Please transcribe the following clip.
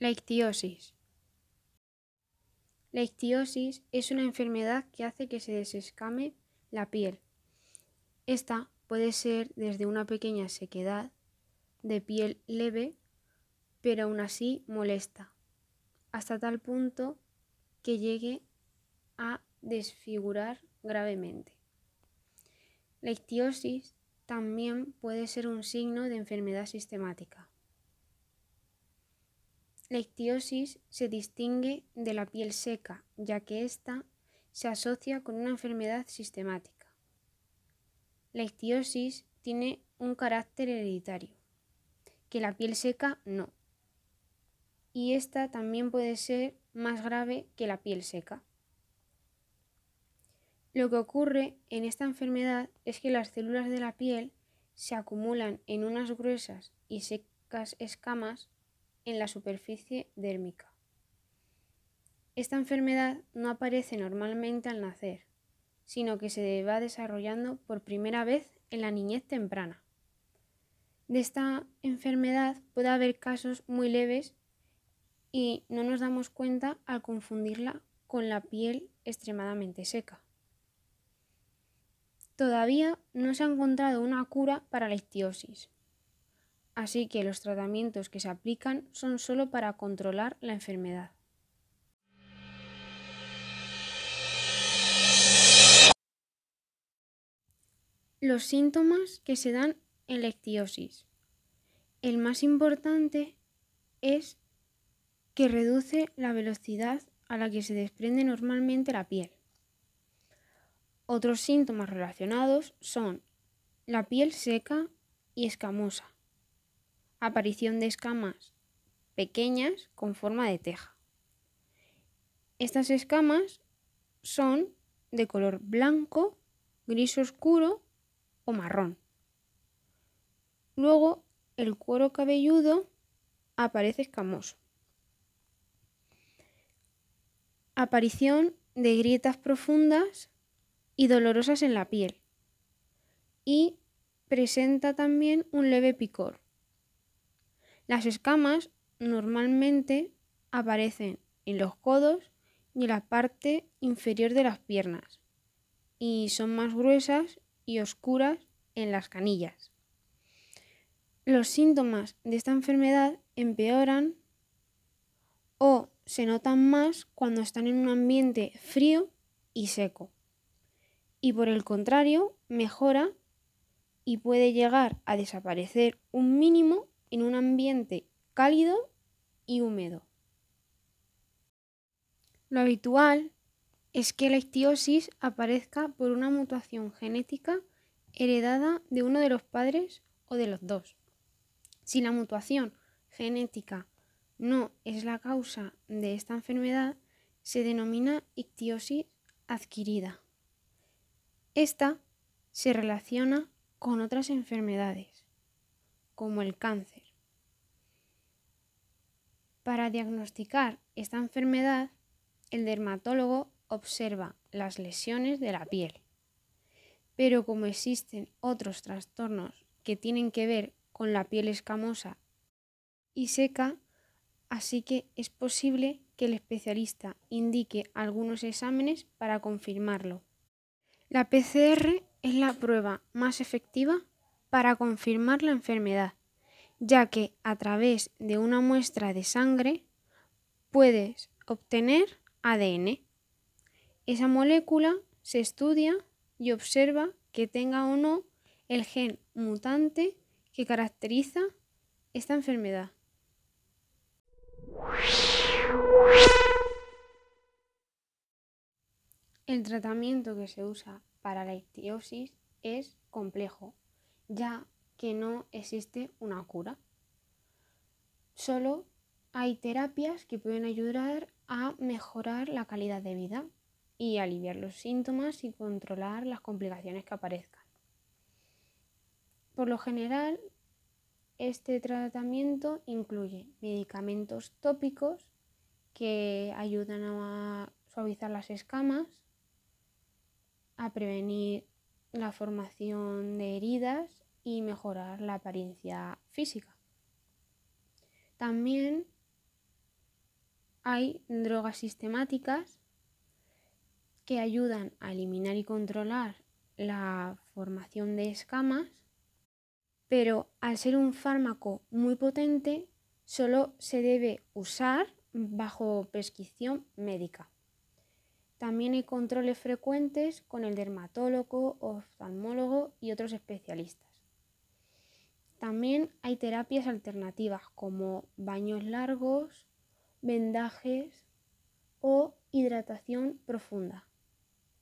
La ictiosis. La ictiosis es una enfermedad que hace que se desescame la piel. Esta puede ser desde una pequeña sequedad de piel leve, pero aún así molesta, hasta tal punto que llegue a desfigurar gravemente. La ictiosis también puede ser un signo de enfermedad sistemática. La ictiosis se distingue de la piel seca, ya que ésta se asocia con una enfermedad sistemática. La ictiosis tiene un carácter hereditario, que la piel seca no. Y esta también puede ser más grave que la piel seca. Lo que ocurre en esta enfermedad es que las células de la piel se acumulan en unas gruesas y secas escamas en la superficie dérmica. Esta enfermedad no aparece normalmente al nacer, sino que se va desarrollando por primera vez en la niñez temprana. De esta enfermedad puede haber casos muy leves y no nos damos cuenta al confundirla con la piel extremadamente seca. Todavía no se ha encontrado una cura para la ictiosis, así que los tratamientos que se aplican son solo para controlar la enfermedad. Los síntomas que se dan en la ictiosis. El más importante es que reduce la velocidad a la que se desprende normalmente la piel. Otros síntomas relacionados son la piel seca y escamosa, aparición de escamas pequeñas con forma de teja. Estas escamas son de color blanco, gris oscuro o marrón. Luego el cuero cabelludo aparece escamoso. Aparición de grietas profundas y dolorosas en la piel. Y presenta también un leve picor. Las escamas normalmente aparecen en los codos y en la parte inferior de las piernas y son más gruesas y oscuras en las canillas. Los síntomas de esta enfermedad empeoran o se notan más cuando están en un ambiente frío y seco y por el contrario mejora y puede llegar a desaparecer un mínimo en un ambiente cálido y húmedo. Lo habitual es que la ictiosis aparezca por una mutación genética heredada de uno de los padres o de los dos. Si la mutación genética no es la causa de esta enfermedad, se denomina ictiosis adquirida. Esta se relaciona con otras enfermedades, como el cáncer. Para diagnosticar esta enfermedad, el dermatólogo observa las lesiones de la piel. Pero como existen otros trastornos que tienen que ver con la piel escamosa y seca, así que es posible que el especialista indique algunos exámenes para confirmarlo. La PCR es la prueba más efectiva para confirmar la enfermedad, ya que a través de una muestra de sangre puedes obtener ADN. Esa molécula se estudia y observa que tenga o no el gen mutante que caracteriza esta enfermedad. El tratamiento que se usa para la ictiosis es complejo, ya que no existe una cura. Solo hay terapias que pueden ayudar a mejorar la calidad de vida y aliviar los síntomas y controlar las complicaciones que aparezcan. Por lo general, este tratamiento incluye medicamentos tópicos que ayudan a suavizar las escamas, a prevenir la formación de heridas y mejorar la apariencia física. También hay drogas sistemáticas que ayudan a eliminar y controlar la formación de escamas, pero al ser un fármaco muy potente, solo se debe usar bajo prescripción médica. También hay controles frecuentes con el dermatólogo, oftalmólogo y otros especialistas. También hay terapias alternativas como baños largos, vendajes o hidratación profunda.